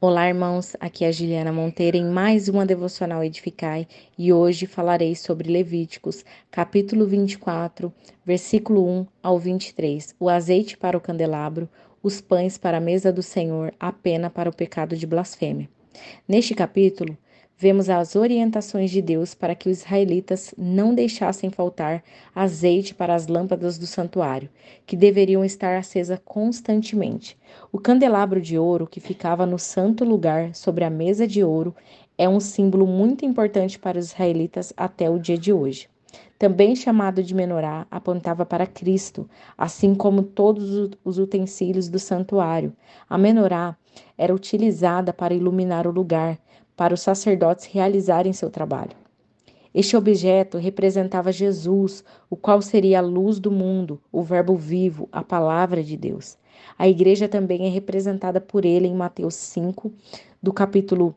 Olá, irmãos. Aqui é a Juliana Monteiro em mais uma devocional Edificai e hoje falarei sobre Levíticos, capítulo 24, versículo 1 ao 23. O azeite para o candelabro, os pães para a mesa do Senhor, a pena para o pecado de blasfêmia. Neste capítulo, vemos as orientações de Deus para que os israelitas não deixassem faltar azeite para as lâmpadas do santuário, que deveriam estar acesas constantemente. O candelabro de ouro que ficava no santo lugar sobre a mesa de ouro é um símbolo muito importante para os israelitas até o dia de hoje. Também chamado de menorá, apontava para Cristo, assim como todos os utensílios do santuário. A menorá era utilizada para iluminar o lugar, para os sacerdotes realizarem seu trabalho. Este objeto representava Jesus, o qual seria a luz do mundo, o Verbo vivo, a palavra de Deus. A igreja também é representada por ele em Mateus 5, do capítulo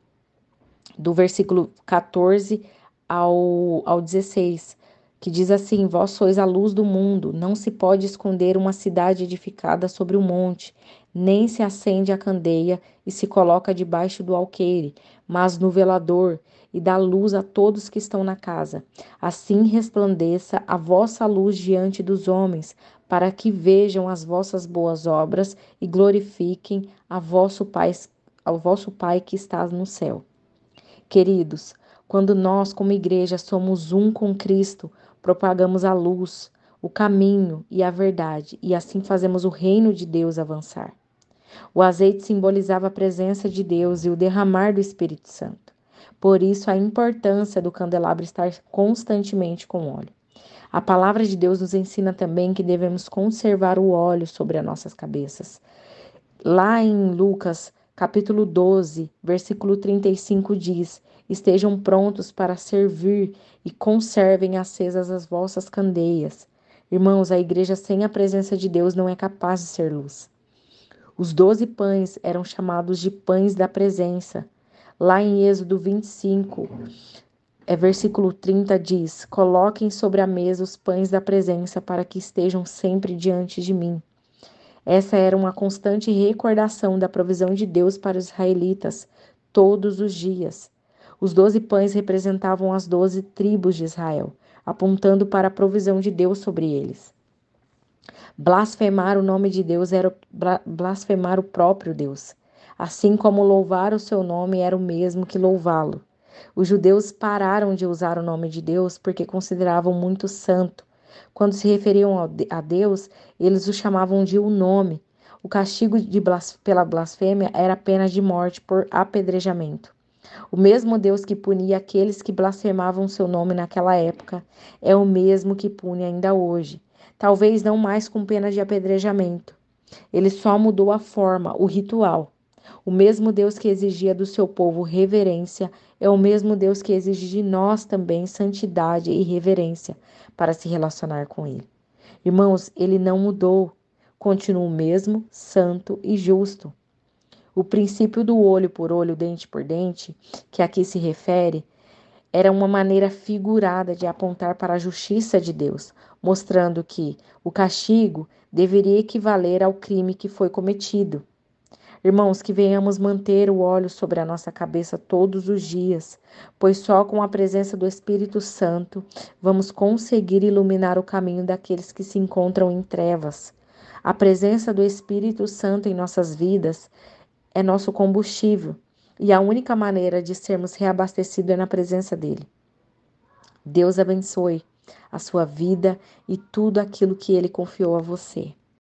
do versículo 14 ao, ao 16, que diz assim: Vós sois a luz do mundo, não se pode esconder uma cidade edificada sobre o um monte, nem se acende a candeia e se coloca debaixo do alqueire, mas no velador, e dá luz a todos que estão na casa. Assim resplandeça a vossa luz diante dos homens, para que vejam as vossas boas obras e glorifiquem a vosso Pai, ao vosso Pai que está no céu. Queridos, quando nós, como igreja, somos um com Cristo, propagamos a luz, o caminho e a verdade, e assim fazemos o reino de Deus avançar. O azeite simbolizava a presença de Deus e o derramar do Espírito Santo. Por isso, a importância do candelabro estar constantemente com óleo. A palavra de Deus nos ensina também que devemos conservar o óleo sobre as nossas cabeças. Lá em Lucas, capítulo 12, versículo 35 diz: Estejam prontos para servir e conservem acesas as vossas candeias. Irmãos, a igreja sem a presença de Deus não é capaz de ser luz. Os doze pães eram chamados de pães da presença. Lá em Êxodo 25, é, versículo 30 diz: Coloquem sobre a mesa os pães da presença para que estejam sempre diante de mim. Essa era uma constante recordação da provisão de Deus para os israelitas, todos os dias. Os doze pães representavam as doze tribos de Israel, apontando para a provisão de Deus sobre eles. Blasfemar o nome de Deus era blasfemar o próprio Deus, assim como louvar o seu nome era o mesmo que louvá-lo. Os judeus pararam de usar o nome de Deus porque consideravam muito santo. Quando se referiam a Deus, eles o chamavam de o nome. O castigo blas pela blasfêmia era pena de morte por apedrejamento. O mesmo Deus que punia aqueles que blasfemavam seu nome naquela época é o mesmo que pune ainda hoje, talvez não mais com pena de apedrejamento. Ele só mudou a forma, o ritual. O mesmo Deus que exigia do seu povo reverência é o mesmo Deus que exige de nós também santidade e reverência para se relacionar com Ele. Irmãos, Ele não mudou, continua o mesmo, santo e justo. O princípio do olho por olho, dente por dente, que aqui se refere, era uma maneira figurada de apontar para a justiça de Deus, mostrando que o castigo deveria equivaler ao crime que foi cometido. Irmãos, que venhamos manter o óleo sobre a nossa cabeça todos os dias, pois só com a presença do Espírito Santo vamos conseguir iluminar o caminho daqueles que se encontram em trevas. A presença do Espírito Santo em nossas vidas é nosso combustível e a única maneira de sermos reabastecidos é na presença dele. Deus abençoe a sua vida e tudo aquilo que ele confiou a você.